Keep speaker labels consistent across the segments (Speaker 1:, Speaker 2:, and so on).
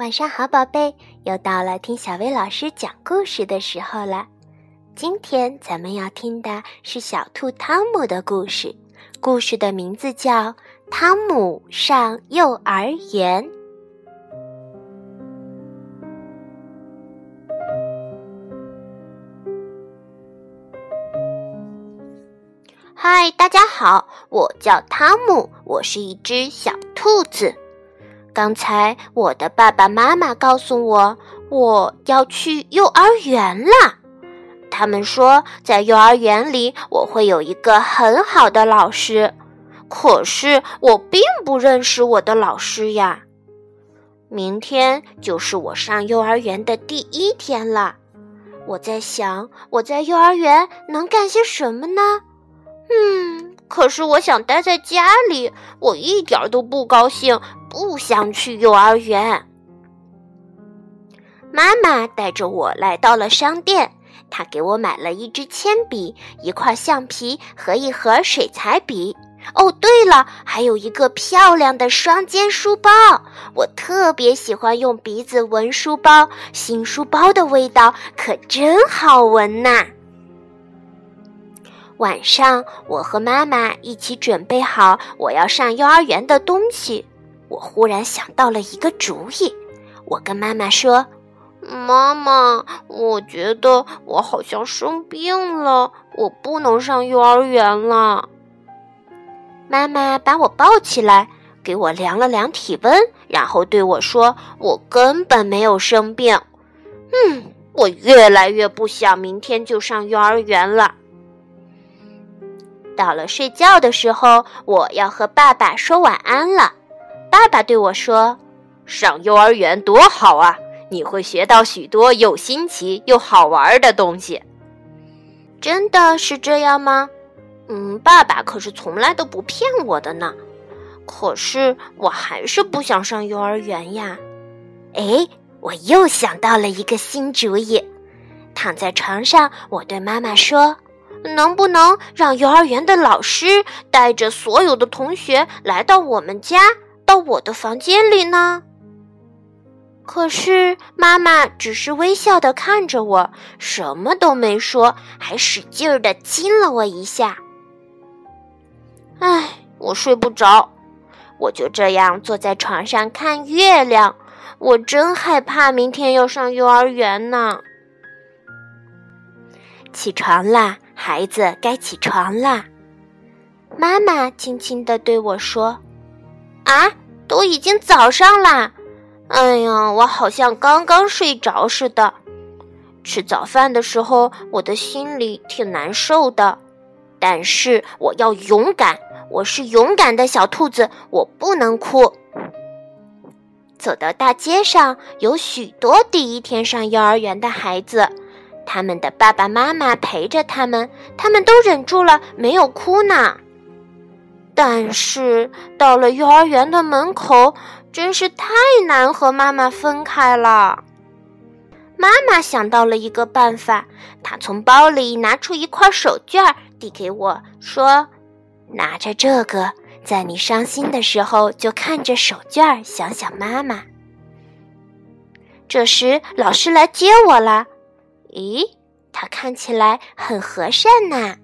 Speaker 1: 晚上好，宝贝，又到了听小薇老师讲故事的时候了。今天咱们要听的是小兔汤姆的故事，故事的名字叫《汤姆上幼儿园》。嗨，大家好，我叫汤姆，我是一只小兔子。刚才我的爸爸妈妈告诉我，我要去幼儿园了。他们说，在幼儿园里我会有一个很好的老师。可是我并不认识我的老师呀。明天就是我上幼儿园的第一天了。我在想，我在幼儿园能干些什么呢？嗯，可是我想待在家里，我一点都不高兴。不想去幼儿园。妈妈带着我来到了商店，她给我买了一支铅笔、一块橡皮和一盒水彩笔。哦，对了，还有一个漂亮的双肩书包。我特别喜欢用鼻子闻书包，新书包的味道可真好闻呐！晚上，我和妈妈一起准备好我要上幼儿园的东西。我忽然想到了一个主意，我跟妈妈说：“妈妈，我觉得我好像生病了，我不能上幼儿园了。”妈妈把我抱起来，给我量了量体温，然后对我说：“我根本没有生病。”嗯，我越来越不想明天就上幼儿园了。到了睡觉的时候，我要和爸爸说晚安了。爸爸对我说：“上幼儿园多好啊！你会学到许多又新奇又好玩的东西。”真的是这样吗？嗯，爸爸可是从来都不骗我的呢。可是我还是不想上幼儿园呀。哎，我又想到了一个新主意。躺在床上，我对妈妈说：“能不能让幼儿园的老师带着所有的同学来到我们家？”到我的房间里呢？可是妈妈只是微笑的看着我，什么都没说，还使劲儿的亲了我一下。唉，我睡不着，我就这样坐在床上看月亮。我真害怕明天要上幼儿园呢。起床啦，孩子，该起床啦。妈妈轻轻的对我说：“啊。”都已经早上啦，哎呀，我好像刚刚睡着似的。吃早饭的时候，我的心里挺难受的，但是我要勇敢，我是勇敢的小兔子，我不能哭。走到大街上，有许多第一天上幼儿园的孩子，他们的爸爸妈妈陪着他们，他们都忍住了，没有哭呢。但是到了幼儿园的门口，真是太难和妈妈分开了。妈妈想到了一个办法，她从包里拿出一块手绢，递给我说：“拿着这个，在你伤心的时候，就看着手绢，想想妈妈。”这时，老师来接我了。咦，他看起来很和善呐。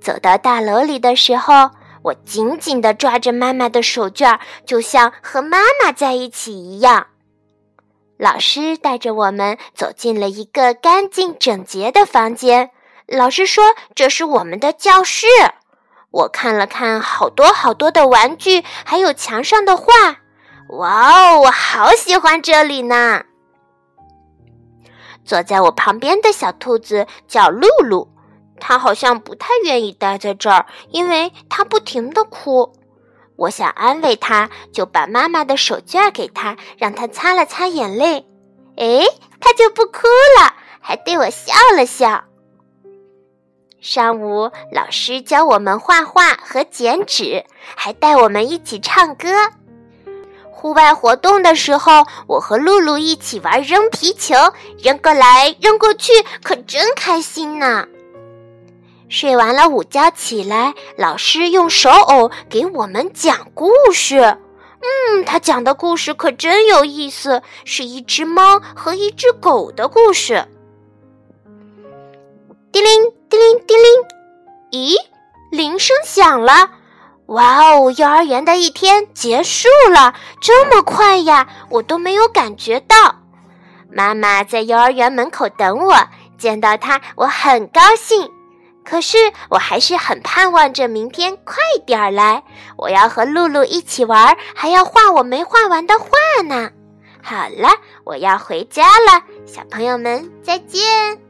Speaker 1: 走到大楼里的时候。我紧紧地抓着妈妈的手绢，就像和妈妈在一起一样。老师带着我们走进了一个干净整洁的房间。老师说：“这是我们的教室。”我看了看，好多好多的玩具，还有墙上的画。哇哦，我好喜欢这里呢！坐在我旁边的小兔子叫露露。它好像不太愿意待在这儿，因为它不停的哭。我想安慰它，就把妈妈的手绢给它，让它擦了擦眼泪。哎，他就不哭了，还对我笑了笑。上午，老师教我们画画和剪纸，还带我们一起唱歌。户外活动的时候，我和露露一起玩扔皮球，扔过来扔过去，可真开心呢。睡完了午觉起来，老师用手偶给我们讲故事。嗯，他讲的故事可真有意思，是一只猫和一只狗的故事。叮铃叮铃叮铃，咦，铃声响了！哇哦，幼儿园的一天结束了，这么快呀，我都没有感觉到。妈妈在幼儿园门口等我，见到她我很高兴。可是我还是很盼望着明天快点儿来，我要和露露一起玩，还要画我没画完的画呢。好了，我要回家了，小朋友们再见。